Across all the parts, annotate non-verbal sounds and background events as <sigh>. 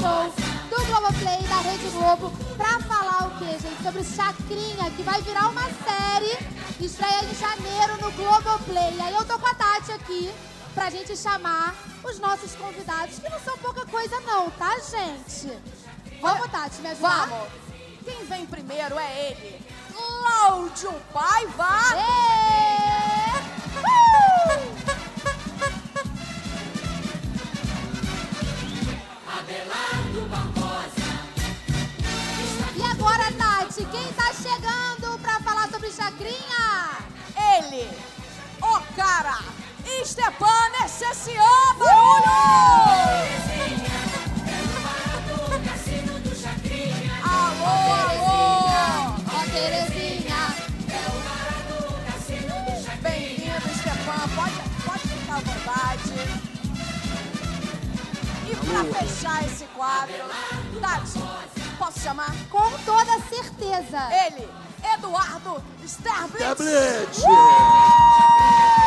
G-Show do Globoplay, da Rede Globo, pra falar o quê, gente? Sobre Chacrinha, que vai virar uma série, estreia em janeiro no Globoplay. E aí eu tô com a Tati aqui pra gente chamar os nossos convidados, que não são pouca coisa não, tá, gente? Vamos, Tati, me ajudar? Vamos. Quem vem primeiro é ele, Cláudio Paiva. Ê! Stepan Necessian, barulho! Alô, alô! Ó, Terezinha. Bem-vindo, Stepan. Pode, pode ficar à vontade. E pra fechar esse quadro, Tati, posso chamar? Com toda certeza. Ele, Eduardo Sterblitz. Tablet! Vem,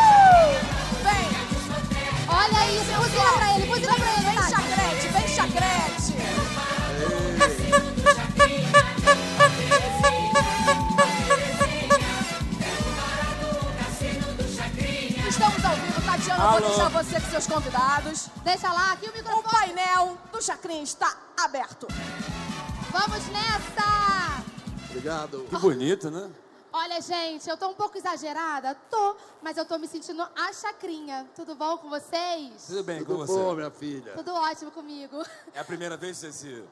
Olha isso, buzina pra ele, buzina pra ele, vem Tati. chacrete, vem chacrete. Estamos ao vivo, Tatiana. Vou Alô. deixar você com seus convidados. Deixa lá, aqui o O microfone. painel do Chacrinha está aberto. Vamos nessa. Obrigado. Que bonito, né? Olha, gente, eu tô um pouco exagerada? Tô, mas eu tô me sentindo a chacrinha. Tudo bom com vocês? Tudo bem com Tudo você? bom, minha filha? Tudo ótimo comigo. É a primeira vez que você se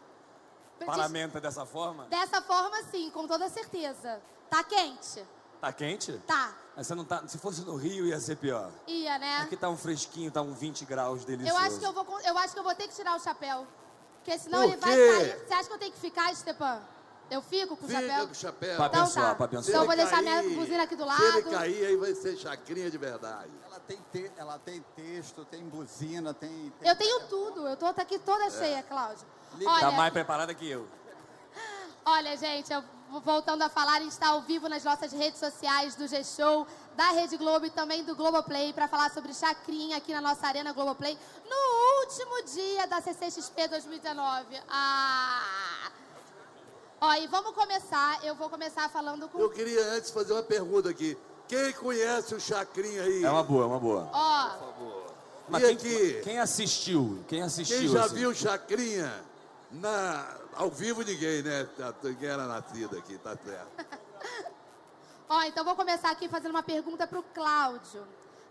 parlamenta dessa forma? Dessa forma, sim, com toda certeza. Tá quente? Tá quente? Tá. Mas você não tá. Se fosse no Rio, ia ser pior. Ia, né? Aqui tá um fresquinho, tá um 20 graus delicioso. Eu acho que eu vou, eu acho que eu vou ter que tirar o chapéu. Porque senão Por ele vai cair. Você acha que eu tenho que ficar, Stepan? Eu fico com o Fica chapéu? com o chapéu. Pra Então abençoar, tá. pra abençoar. Se Então eu vou ele deixar minha cair- buzina aqui do Se ele lado. cair, aí vai ser chacrinha de verdade. Ela tem, te- ela tem texto, tem buzina, tem. tem Eu tenho tudo. Eu tô aqui toda cheia, Cláudio. Tá Olha, mais preparada que eu. Olha, gente, eu- voltando a falar, a gente está ao vivo nas nossas redes sociais do G-Show, da Rede Globo e também do Globoplay para falar sobre Chacrinha aqui na nossa Arena Globoplay no último dia da CCXP 2019. Ah! Ó, e vamos começar. Eu vou começar falando com. Eu queria antes fazer uma pergunta aqui. Quem conhece o chacrinha aí? É uma boa, é uma boa. Ó, Mas E quem, aqui? quem assistiu? Quem assistiu? Quem já assim? viu chacrinha na... ao vivo ninguém, né? Tá- Ninguém era nascido aqui, tá certo. <laughs> ó, então vou começar aqui fazendo uma pergunta pro Cláudio.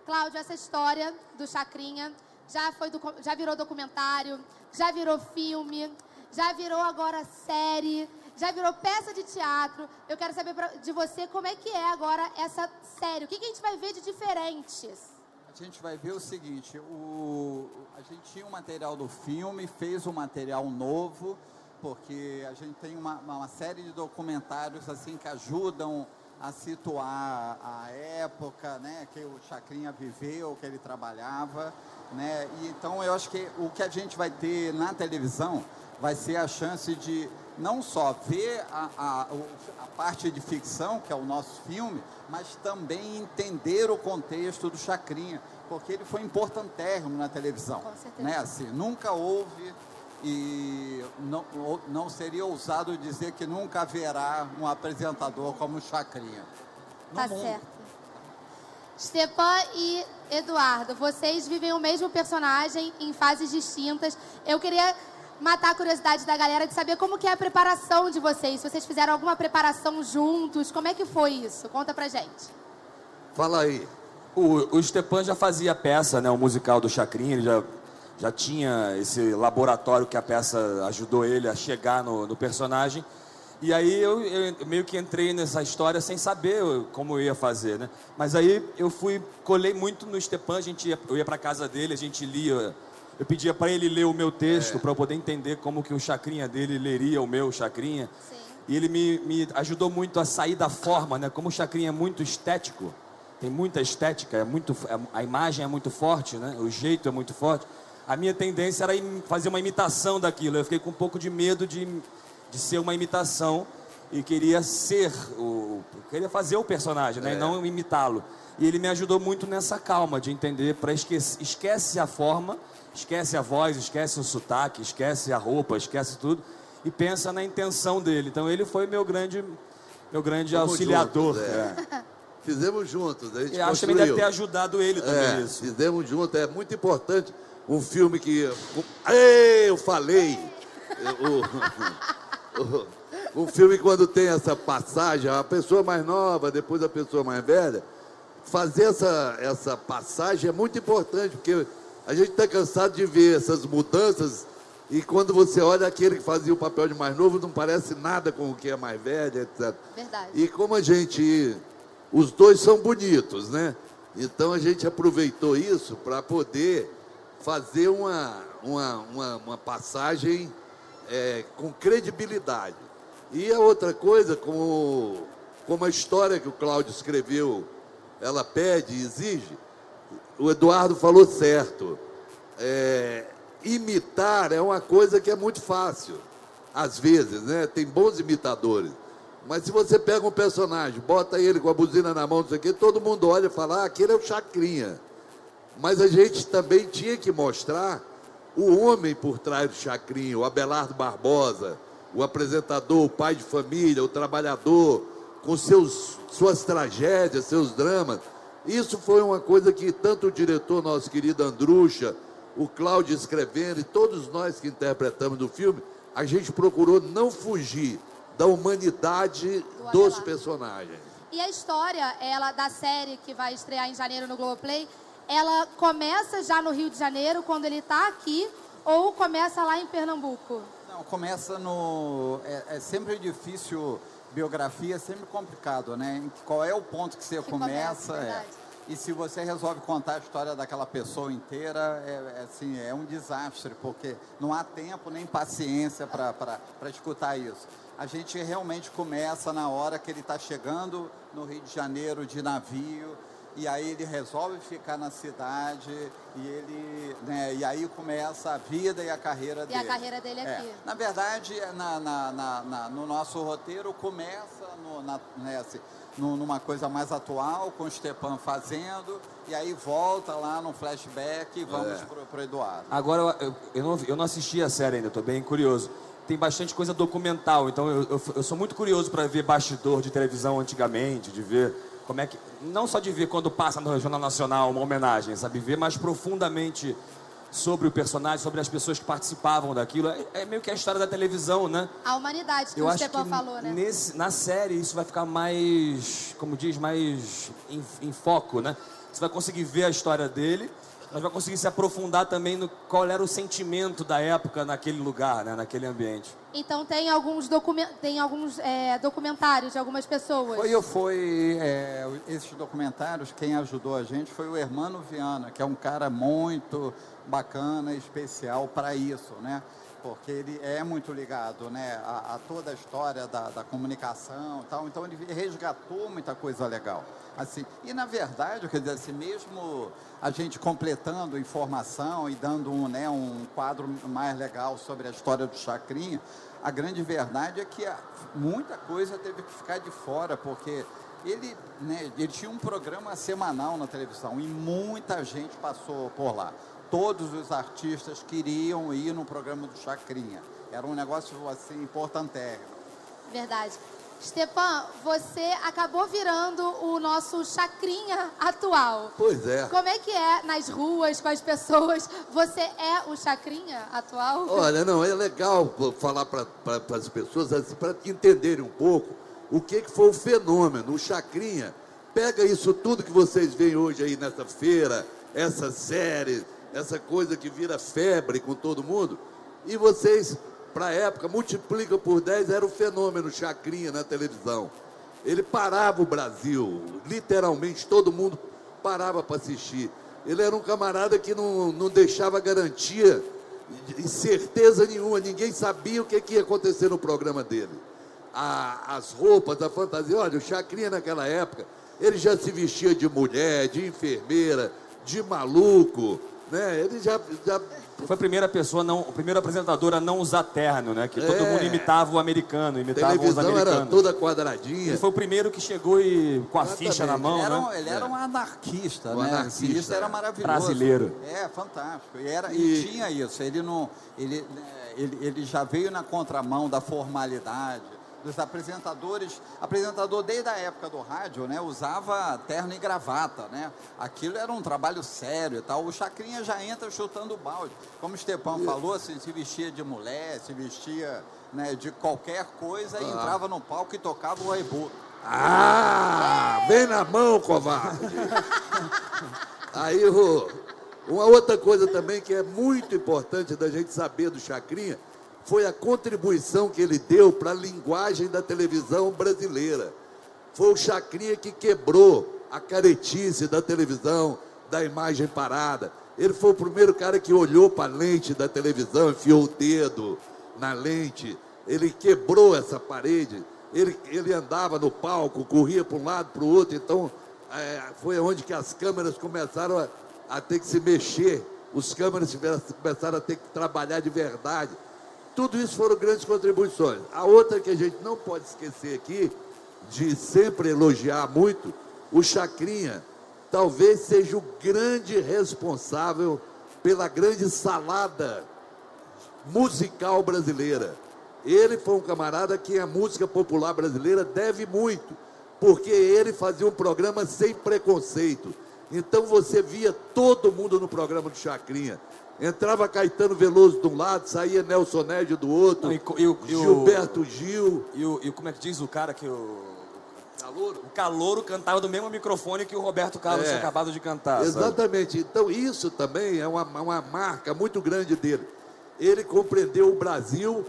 Cláudio, essa história do Chacrinha já foi docu- já virou documentário, já virou filme, já virou agora série, já virou peça de teatro. Eu quero saber pra- de você como é que é agora essa série. O que, que a gente vai ver de diferentes? A gente vai ver o seguinte: o, a gente tinha o material do filme, fez um material novo, porque a gente tem uma, uma série de documentários assim que ajudam a situar a época, né, que o Chacrinha viveu, que ele trabalhava, né? E então eu acho que o que a gente vai ter na televisão vai ser a chance de não só ver a, a, a parte de ficção, que é o nosso filme, mas também entender o contexto do Chacrinha, porque ele foi importantérrimo na televisão. Com certeza. Né? Assim, nunca houve e não, não seria ousado dizer que nunca haverá um apresentador como o Chacrinha. No Tá mundo. certo. Stepan e Eduardo, vocês vivem o mesmo personagem em fases distintas. Eu queria matar a curiosidade da galera de saber como que é a preparação de vocês. Se vocês fizeram alguma preparação juntos, como é que foi isso? Conta pra gente. Fala aí. O, o Stepan já fazia peça, né? O musical do Chacrinha, ele já, já tinha esse laboratório que a peça ajudou ele a chegar no, no personagem. E aí eu, eu meio que entrei nessa história sem saber como eu ia fazer, né? Mas aí eu fui, colei muito no Stepan, a gente ia, eu ia pra casa dele, a gente lia, eu pedia para ele ler o meu texto para eu poder entender como que o Chacrinha dele leria o meu Chacrinha. Sim. E ele me, me ajudou muito a sair da forma, né? Como o Chacrinha é muito estético, tem muita estética, é muito, é- a imagem é muito forte, né? O jeito é muito forte. A minha tendência era fazer uma imitação daquilo. Eu fiquei com um pouco de medo de, de ser uma imitação. e queria ser o queria fazer o personagem, né, É. e não imitá-lo. E ele me ajudou muito nessa calma de entender para esquece, esquece a forma, esquece a voz, esquece o sotaque, esquece a roupa, esquece tudo e pensa na intenção dele. Então ele foi meu grande meu grande Fomos auxiliador. juntos, é. é. <laughs> Fizemos juntos, a gente E acho que deve ter ajudado ele também É, isso. fizemos juntos, é muito importante. Um filme que. Ei, eu falei! Um filme quando tem essa passagem, a pessoa mais nova, depois a pessoa mais velha, fazer essa, essa passagem é muito importante, porque a gente está cansado de ver essas mudanças e quando você olha aquele que fazia o papel de mais novo, não parece nada com o que é mais velho, etc. Verdade. E como a gente. Os dois são bonitos, né? Então a gente aproveitou isso para poder fazer uma, uma, uma, uma passagem é, com credibilidade. E a outra coisa, como, como a história que o Cláudio escreveu, ela pede e exige, o Eduardo falou certo. É, imitar é uma coisa que é muito fácil, às vezes, né? Tem bons imitadores. Mas se você pega um personagem, bota ele com a buzina na mão, não sei o quê, todo mundo olha e fala, ah, aquele é o Chacrinha. Mas a gente também tinha que mostrar o homem por trás do Chacrinha, o Abelardo Barbosa, o apresentador, o pai de família, o trabalhador, com seus, suas tragédias, seus dramas. Isso foi uma coisa que tanto o diretor, nosso querido Andrucha, o Cláudio escrevendo e todos nós que interpretamos no filme, a gente procurou não fugir da humanidade Do dos Abelardo. personagens. E a história, ela da série que vai estrear em janeiro no Globoplay, ela começa já no Rio de Janeiro, quando ele está aqui, ou começa lá em Pernambuco? Não, começa no. É, é sempre difícil, biografia é sempre complicado, né? Qual é o ponto que você Que começa, começa? é. E se você resolve contar a história daquela pessoa inteira, é, é assim, é um desastre, porque não há tempo nem paciência para escutar isso. A gente realmente começa na hora que ele está chegando no Rio de Janeiro de navio, e aí ele resolve ficar na cidade, e ele, né, e aí começa a vida e a carreira E a dele. carreira dele É, aqui. na verdade, na, na- na- na- no nosso roteiro começa no, na, né, assim, no- numa coisa mais atual, com o Stepan fazendo, e aí volta lá no flashback e vamos É. pro, pro Eduardo. Agora, eu, eu- não, eu não assisti a série ainda, estou bem curioso. Tem bastante coisa documental, então eu, eu, eu sou muito curioso para ver bastidor de televisão antigamente, de ver como é que. Não só de ver quando passa no Jornal Nacional uma homenagem, sabe? Ver mais profundamente sobre o personagem, sobre as pessoas que participavam daquilo. É, é meio que a história da televisão, né? A humanidade que Eu o que falou, né? nesse, na série isso vai ficar mais, como diz, mais em, em foco, né? Você vai conseguir ver a história dele, mas vai conseguir se aprofundar também no qual era o sentimento da época naquele lugar, né? Naquele ambiente. Então tem alguns, documen tem alguns é, documentários de algumas pessoas. Foi, foi é, esses documentários, quem ajudou a gente foi o Hermano Viana, que é um cara muito bacana, especial para isso, né? Porque ele é muito ligado né, a, a toda a história da, da comunicação e tal, então ele resgatou muita coisa legal. Assim, e na verdade, quer dizer, assim, mesmo a gente completando informação e dando um, né, um quadro mais legal sobre a história do Chacrinha, a grande verdade é que muita coisa teve que ficar de fora, porque ele, né, ele tinha um programa semanal na televisão e muita gente passou por lá. Todos os artistas queriam ir no programa do Chacrinha. Era um negócio assim importantérrimo. Verdade. Stepan, você acabou virando o nosso chacrinha atual. Pois é. Como é que é nas ruas, com as pessoas? Você é o chacrinha atual? Olha, não, é legal falar para as pessoas, assim, para entenderem um pouco o que, que foi o fenômeno. O Chacrinha pega isso tudo que vocês veem hoje aí nessa feira, essa série, essa coisa que vira febre com todo mundo, e vocês, para a época, multiplicam por 10, era o fenômeno Chacrinha na televisão. Ele parava o Brasil, literalmente todo mundo parava para assistir. Ele era um camarada que não, não deixava garantia e certeza nenhuma, ninguém sabia o que, que ia acontecer no programa dele. A- as roupas, a fantasia, olha, o Chacrinha naquela época, ele já se vestia de mulher, de enfermeira, de maluco, Né? Ele já, já Foi a primeira pessoa, não, a primeira apresentadora a não usar terno, né? Que todo É. mundo imitava o americano, imitava os televisão era americanos. toda quadradinha. Ele foi o primeiro que chegou e com a Exatamente. ficha na mão, Ele era, um, né? ele era um anarquista, Um né? anarquista, Isso era é. maravilhoso. Brasileiro. É, fantástico. E, era, E- e tinha isso. Ele não. Ele, ele, ele já veio na contramão da formalidade. Dos apresentadores, apresentador desde a época do rádio, né, usava terno e gravata, né? Aquilo era um trabalho sério e tal. O Chacrinha já entra chutando balde. Como o Stepão falou, assim, se vestia de mulher, se vestia né, de qualquer coisa e entrava no palco e tocava o Aibu. Ah, vem na mão, covarde. <laughs> Aí, ô, uma outra coisa também que é muito importante da gente saber do Chacrinha foi a contribuição que ele deu para a linguagem da televisão brasileira. Foi o Chacrinha que quebrou a caretice da televisão, da imagem parada. Ele foi o primeiro cara que olhou para a lente da televisão, enfiou o dedo na lente. Ele quebrou essa parede. Ele, ele andava no palco, corria para um lado, para o outro. Então, é, foi onde que as câmeras começaram a, a ter que se mexer. Os câmeras começaram a ter que trabalhar de verdade. Tudo isso foram grandes contribuições. A outra que a gente não pode esquecer aqui, de sempre elogiar muito, o Chacrinha talvez seja o grande responsável pela grande salada musical brasileira. Ele foi um camarada que a música popular brasileira deve muito, porque ele fazia um programa sem preconceito. Então você via todo mundo no programa do Chacrinha. Entrava Caetano Veloso de um lado, saía Nelson Nédio do outro, Não, e e o- e Gilberto Gil. E, o, e como é que diz o cara que o. Calouro. O Calouro cantava do mesmo microfone que o Roberto Carlos É. tinha acabado de cantar. sabe? Exatamente. Então, isso também é uma, uma marca muito grande dele. Ele compreendeu o Brasil,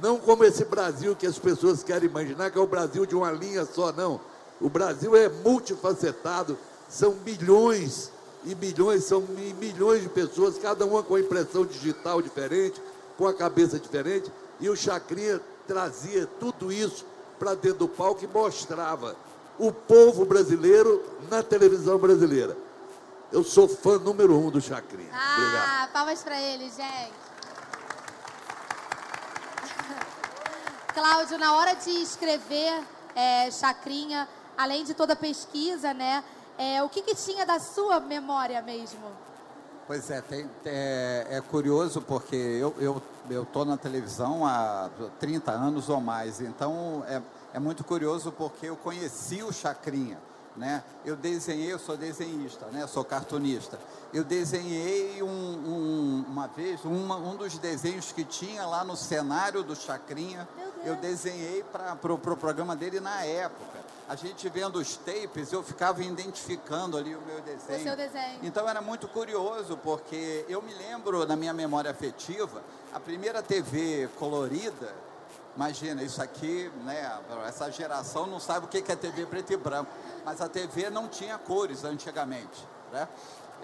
não como esse Brasil que as pessoas querem imaginar, que é o Brasil de uma linha só, não. O Brasil é multifacetado, são milhões e milhões, são mi- milhões de pessoas, cada uma com a impressão digital diferente, com a cabeça diferente, e o Chacrinha trazia tudo isso para dentro do palco e mostrava o povo brasileiro na televisão brasileira. Eu sou fã número um do Chacrinha. Obrigado. Ah, palmas pra ele, gente. Cláudio, na hora de escrever é, Chacrinha, além de toda a pesquisa, né? É, o que, que tinha da sua memória mesmo? Pois é, tem- é, é curioso porque eu eu eu tô na televisão há 30 anos ou mais, então é, é muito curioso porque eu conheci o Chacrinha, né? Eu desenhei, eu sou desenhista, né? Sou cartunista. Eu desenhei um, um- uma vez uma- um dos desenhos que tinha lá no cenário do Chacrinha. Eu desenhei para o pro programa dele na época. A gente vendo os tapes, eu ficava identificando ali o meu desenho. O seu desenho. Então era muito curioso, porque eu me lembro, na minha memória afetiva, a primeira TV colorida, imagina, isso aqui, né, essa geração não sabe o que é TV preto e branco, mas a TV não tinha cores antigamente, né?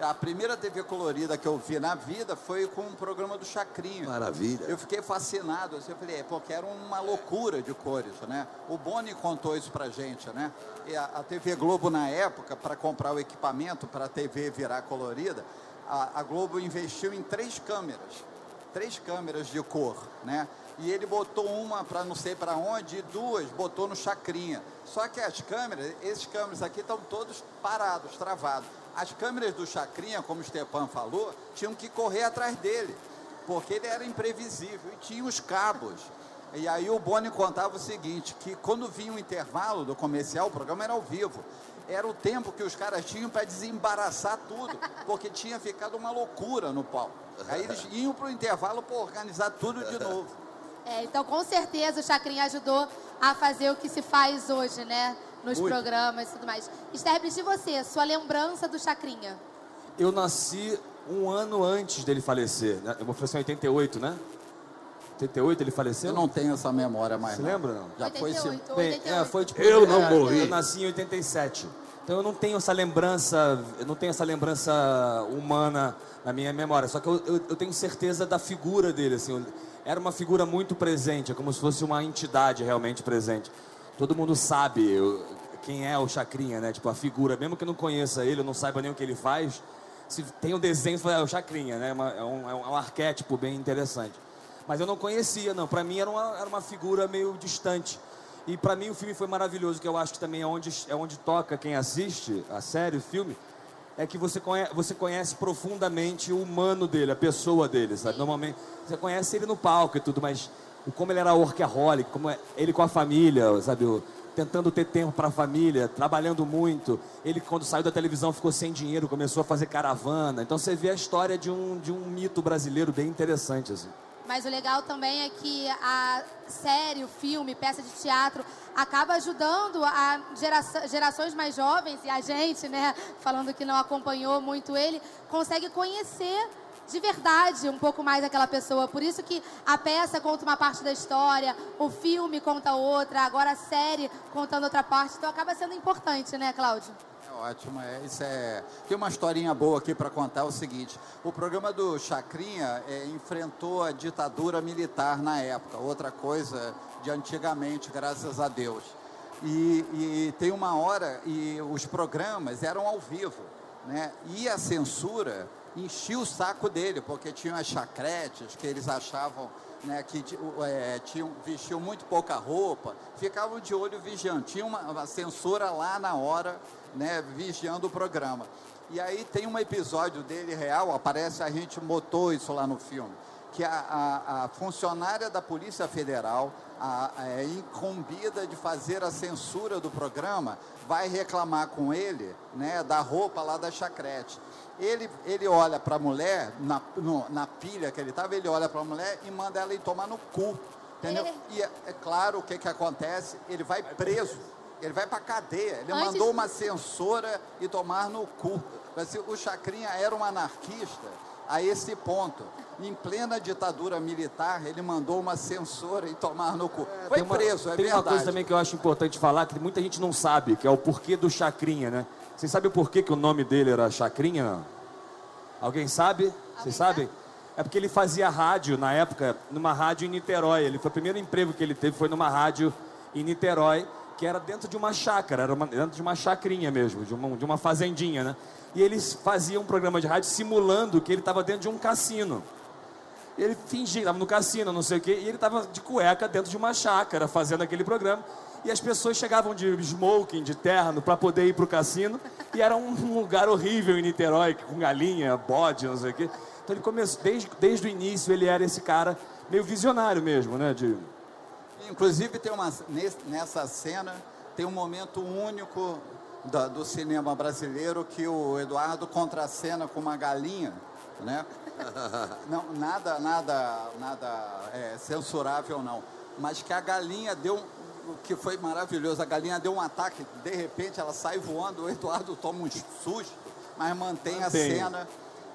A primeira TV colorida que eu vi na vida foi com um programa do Chacrinho. Maravilha. Eu fiquei fascinado, assim, eu falei, é porque era uma loucura de cores, né? O Boni contou isso pra gente, né? E a, a TV Globo, na época, para comprar o equipamento para a TV virar colorida, a, a Globo investiu em três câmeras, três câmeras de cor, né? E ele botou uma para não sei para onde e duas botou no chacrinha. Só que as câmeras, esses câmeras aqui estão todos parados, travados. As câmeras do chacrinha, como o Stepan falou, tinham que correr atrás dele porque ele era imprevisível e tinha os cabos. E aí o Boni contava o seguinte, que quando vinha o intervalo do comercial, o programa era ao vivo, era o tempo que os caras tinham para desembaraçar tudo, porque tinha ficado uma loucura no palco. Aí eles iam para o intervalo para organizar tudo de novo. É, então, com certeza, o Chacrinha ajudou a fazer o que se faz hoje, né? Nos Muito. programas e tudo mais. Sterblis, de você, sua lembrança do Chacrinha? Eu nasci um ano antes dele falecer. né? Eu faleceu em 88, né? 88 ele faleceu? Eu não tenho essa memória mais. Você não. lembra, não? Já foi esse... 88, Bem, 88. é, foi tipo, Eu não é, morri. Eu nasci em 87. Então eu não tenho essa lembrança, eu não tenho essa lembrança humana na minha memória. Só que eu, eu, eu tenho certeza da figura dele, assim. eu- era uma figura muito presente, é como se fosse uma entidade realmente presente. Todo mundo sabe quem é o Chacrinha, né? Tipo, a figura, mesmo que não conheça ele, não saiba nem o que ele faz, se tem um desenho, é o Chacrinha, né? É uma- É um, é um arquétipo bem interessante. Mas eu não conhecia, não. Para mim era uma, era uma figura meio distante. E para mim o filme foi maravilhoso, que eu acho que também é onde, é onde toca quem assiste a série, o filme, é que você conhece, você conhece profundamente o humano dele, a pessoa dele, sabe? Normalmente você conhece ele no palco e tudo, mas o- como ele era workaholic, como é- ele com a família, sabe? O- tentando ter tempo para a família, trabalhando muito. Ele quando saiu da televisão ficou sem dinheiro, começou a fazer caravana. Então você vê a história de um, de um mito brasileiro bem interessante assim. Mas o legal também é que a série, o filme, peça de teatro acaba ajudando a geraça- gerações mais jovens e a gente, né, falando que não acompanhou muito ele, consegue conhecer de verdade um pouco mais aquela pessoa. Por isso que a peça conta uma parte da história, o filme conta outra, agora a série contando outra parte. Então acaba sendo importante, né, Cláudio? É ótimo, é, isso é. Tem uma historinha boa aqui para contar é o seguinte: o programa do Chacrinha é, enfrentou a ditadura militar na época, outra coisa de antigamente, graças a Deus. E, e tem uma hora e os programas eram ao vivo, né? E a censura enchia o saco dele, porque tinham as chacretes que eles achavam né, que é, tinham, vestiam muito pouca roupa, ficavam de olho vigiando. Tinha uma, uma censura lá na hora, né, vigiando o programa. E aí tem um episódio dele real, aparece, a gente botou isso lá no filme, que a, a- a funcionária da Polícia Federal, a, é, incumbida de fazer a censura do programa, vai reclamar com ele né, da roupa lá da chacrete. Ele, ele olha para a mulher, na, no- na pilha que ele estava, ele olha para a mulher e manda ela ir tomar no cu. Entendeu? E é, é claro o que, que acontece, ele vai preso, ele vai para cadeia. Ele Antes- mandou uma censora e tomar no cu. Assim, o Chacrinha era um anarquista a esse ponto. Em plena ditadura militar, ele mandou uma censora e tomar no cu. Foi tem uma, preso, é tem verdade. uma coisa também que eu acho importante falar, que muita gente não sabe, que é o porquê do Chacrinha, né? Vocês sabem o porquê que o nome dele era Chacrinha? não? Alguém sabe? Vocês sabem? É porque ele fazia rádio na época, numa rádio em Niterói. Ele foi o primeiro emprego que ele teve foi numa rádio em Niterói, que era dentro de uma chácara, era uma- dentro de uma chacrinha mesmo, de uma, de uma fazendinha, né? E eles faziam um programa de rádio simulando que ele estava dentro de um cassino. Ele fingia, estava no cassino, não sei o quê, e ele estava de cueca dentro de uma chácara fazendo aquele programa. E as pessoas chegavam de smoking, de terno, para poder ir para o cassino. E era um <laughs> lugar horrível em Niterói, com galinha, bode, não sei o quê. Então ele começou, desde, desde o início, ele era esse cara meio visionário mesmo, né? De, Inclusive tem uma nessa cena tem um momento único da- do cinema brasileiro que o Eduardo contracena com uma galinha, né? <laughs> Não, nada, nada, nada é, censurável não, mas que a galinha deu o que foi maravilhoso, a galinha deu um ataque, de repente ela sai voando, o Eduardo toma um susto, mas mantém, a Mantém. cena.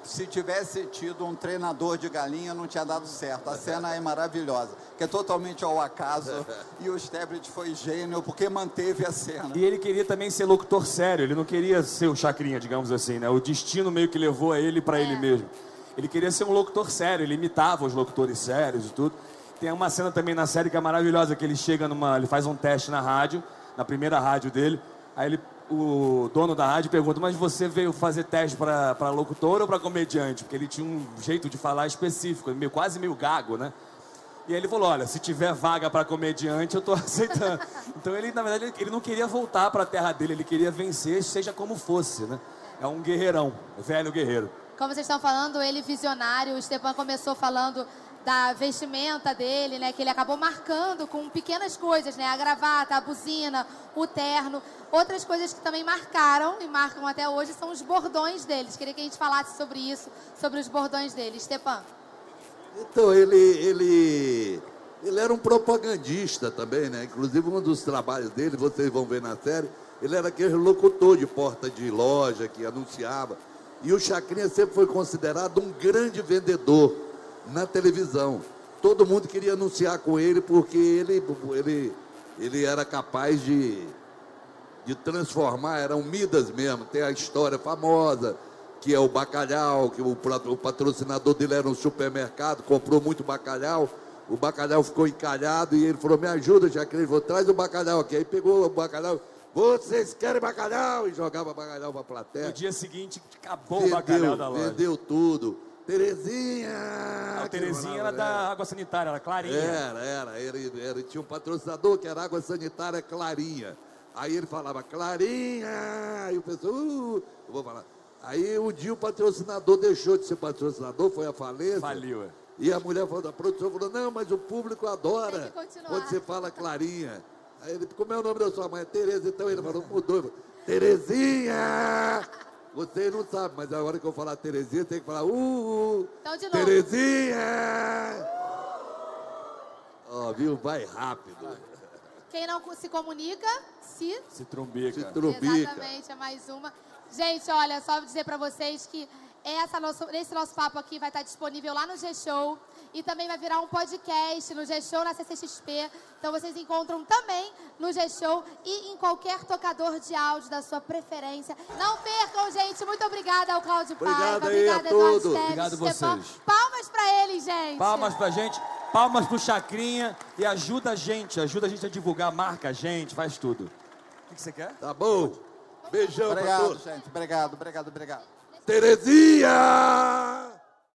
Se tivesse tido um treinador de galinha, não tinha dado certo. A cena é maravilhosa, que é totalmente ao acaso. <laughs> E o Stebrit foi gênio porque manteve a cena. E ele queria também ser locutor sério, ele não queria ser o chacrinha, digamos assim, né? O destino meio que levou a ele para ele mesmo. Ele queria ser um locutor sério, ele imitava os locutores sérios e tudo. Tem uma cena também na série que é maravilhosa, que ele chega numa, ele faz um teste na rádio, na primeira rádio dele. Aí ele, o dono da rádio pergunta: "Mas você veio fazer teste para locutor ou para comediante?" Porque ele tinha um jeito de falar específico, meio quase meio gago, né? E aí ele falou: olha, se tiver vaga para comediante, eu tô <laughs> aceitando. Então ele, na verdade, ele- não queria voltar para a terra dele, ele queria vencer, seja como fosse, né? É um guerreirão, velho guerreiro. Como vocês estão falando, ele visionário, o Stepan começou falando da vestimenta dele, né? Que ele acabou marcando com pequenas coisas, né? A gravata, a buzina, o terno. Outras coisas que também marcaram e marcam até hoje são os bordões deles. Queria que a gente falasse sobre isso, sobre os bordões dele. Stepan. Então, ele, ele, ele era um propagandista também, né? Inclusive, um dos trabalhos dele, vocês vão ver na série, ele era aquele locutor de porta de loja que anunciava. E o Chacrinha sempre foi considerado um grande vendedor na televisão. Todo mundo queria anunciar com ele porque ele, ele, ele era capaz de, de transformar, era um Midas mesmo. Tem a história famosa, que é o bacalhau, que o, patrocinador dele era um supermercado, comprou muito bacalhau, o bacalhau ficou encalhado e ele falou, me ajuda, já que ele falou, traz o bacalhau aqui. Aí pegou o bacalhau, Vocês querem bacalhau? E jogava bacalhau pra plateia. No dia seguinte, acabou o bacalhau da loja. vendeu tudo. Terezinha! A que Terezinha falava, era da é. água sanitária, era clarinha. Era, era. Ele, ele tinha um patrocinador que era água sanitária Clarinha. Aí ele falava, Clarinha! E o pessoal, uh, eu vou falar. Aí um dia o patrocinador deixou de ser patrocinador, foi a falência. Faliu, é. E a mulher falou, a produção falou, não, mas o público adora quando você fala Clarinha. Aí ele, como é o nome da sua mãe? Tereza. Então ele falou, mudou. Terezinha! Vocês não sabem, mas a hora que eu falar Terezinha, tem que falar, uh, uh Então, de novo. Terezinha! Ó, viu? Vai rápido. Quem não se comunica, se Se trumbica. Se trubica. Exatamente, é mais uma. Gente, olha, só dizer pra vocês que essa nosso, esse nosso papo aqui vai estar disponível lá no G-Show e também vai virar um podcast no G-Show, na CCXP. Então vocês encontram também no G-Show e em qualquer tocador de áudio da sua preferência. Não percam, gente. Muito obrigada ao Cláudio Obrigado Paiva. Obrigada, Eduardo todos. Teves, Obrigado Stefan. vocês. Palmas pra eles, gente. Palmas pra gente, palmas pro Chacrinha e ajuda a gente, ajuda a gente a divulgar, marca a gente, faz tudo. O que, que você quer? Tá bom? Beijão pra Obrigado, todos. gente. Obrigado, obrigado, obrigado. Terezinha!